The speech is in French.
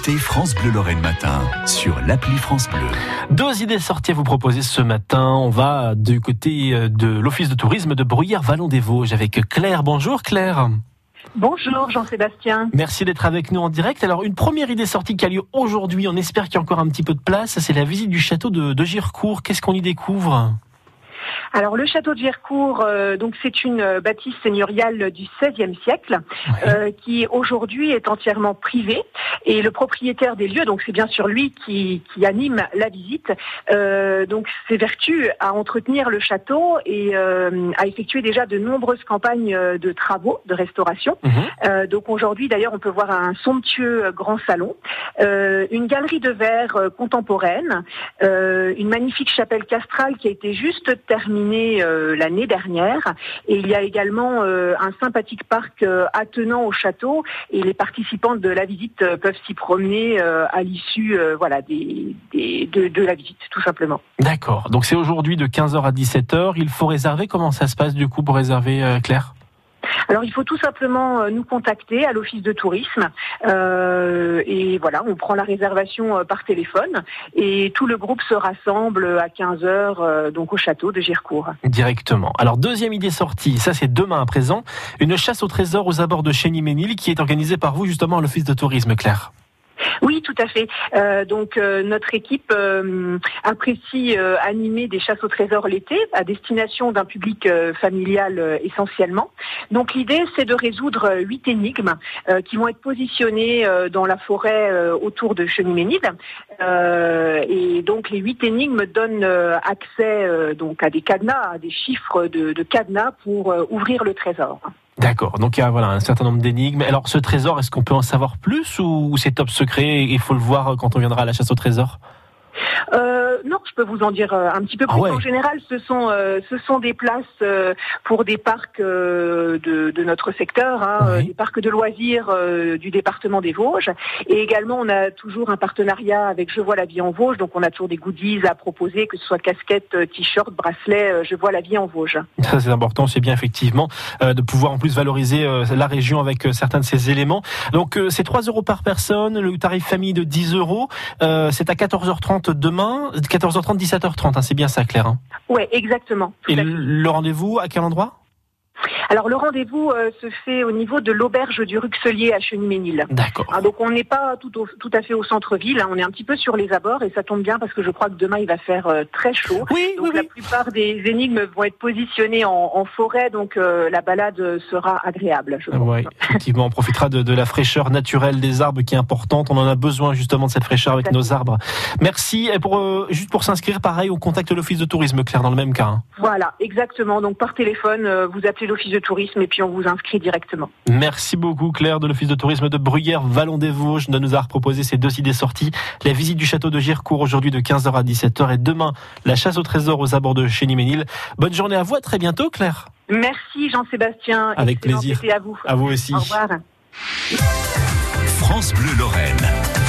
écoutez France Bleu Lorraine Matin sur l'appli France Bleu. Deux idées sorties à vous proposer ce matin. On va du côté euh, de l'Office de tourisme de Bruyères-Vallon-des-Vosges avec Claire. Bonjour Claire. Bonjour Jean-Sébastien. Merci d'être avec nous en direct. Alors une première idée sortie qui a lieu aujourd'hui, on espère qu'il y a encore un petit peu de place, c'est la visite du château de, de Girecourt. Qu'est-ce qu'on y découvre? Alors le château de Girecourt, euh, donc c'est une euh, bâtisse seigneuriale du XVIe siècle euh, qui aujourd'hui est entièrement privée et le propriétaire des lieux, donc c'est bien sûr lui qui, qui anime la visite, donc s'évertue à entretenir le château et à effectuer déjà de nombreuses campagnes de travaux, de restauration. Mhm. donc aujourd'hui d'ailleurs on peut voir un somptueux grand salon, une galerie de verre contemporaine, une magnifique chapelle castrale qui a été juste terminé euh, l'année dernière. Et il y a également euh, un sympathique parc euh, attenant au château et les participants de la visite peuvent s'y promener à l'issue voilà, des, de, de, la visite, tout simplement. D'accord. Donc c'est aujourd'hui de 15h à 17h. Il faut réserver. Comment ça se passe du coup pour réserver, Claire? Alors il faut tout simplement euh, nous contacter à l'office de tourisme euh, et voilà, on prend la réservation euh, par téléphone et tout le groupe se rassemble à 15 h donc au château de Girecourt. Directement. Alors deuxième idée sortie, ça c'est demain à présent, une chasse au trésor aux abords de Chény-Ménil qui est organisée par vous justement à l'office de tourisme, Claire. Oui, tout à fait. Euh, donc euh, notre équipe euh, apprécie animer des chasses au trésor l'été à destination d'un public familial essentiellement. Donc l'idée c'est de résoudre huit énigmes qui vont être positionnées dans la forêt autour de Cheniménil. et donc les huit énigmes donnent accès donc à des cadenas, à des chiffres de cadenas pour ouvrir le trésor. D'accord. Donc il y a voilà un certain nombre d'énigmes. Alors ce trésor, est-ce qu'on peut en savoir plus ou c'est top secret et il faut le voir quand on viendra à la chasse au trésor? Euh, non, je peux vous en dire euh, un petit peu plus. Ah en général, ce sont euh, ce sont des places pour des parcs de, de, notre secteur, hein, des parcs de loisirs du département des Vosges. Et également, on a toujours un partenariat avec Je vois la vie en Vosges, donc on a toujours des goodies à proposer, que ce soit casquettes, t-shirts, bracelets. Je vois la vie en Vosges. Ça c'est important, c'est bien effectivement de pouvoir en plus valoriser la région avec certains de ces éléments. Donc c'est 3 euros par personne, le tarif famille de 10 euros. c'est à 14h30 demain, 14h30, 17h30, hein, c'est bien ça, Claire hein Oui, exactement. Et le rendez-vous, à quel endroit alors le rendez-vous euh, se fait au niveau de l'auberge du Ruxelier à Cheniménil. D'accord. Ah, donc on n'est pas tout, tout à fait au centre-ville, hein. on est un petit peu sur les abords et ça tombe bien parce que je crois que demain il va faire euh, très chaud. Oui, donc la plupart des énigmes vont être positionnées en, forêt, donc euh, la balade sera agréable. Je Oui, effectivement, on profitera de, la fraîcheur naturelle des arbres qui est importante. On en a besoin justement de cette fraîcheur avec nos arbres. Merci. Et pour juste pour s'inscrire, pareil, on contacte l'office de tourisme, Claire, dans le même cas. Hein. Voilà, exactement. Donc par téléphone, vous appelez l'office de tourisme et puis on vous inscrit directement. Merci beaucoup Claire de l'Office de tourisme de Bruyères, Vallon des Vosges, de nous avoir proposé ces deux idées sorties. La visite du château de Girecourt aujourd'hui de 15h à 17h et demain la chasse au trésor aux abords de Chéniménil. Bonne journée à vous, à très bientôt Claire. Merci Jean-Sébastien. Avec plaisir. à vous. À vous aussi. Au revoir. France Bleu Lorraine.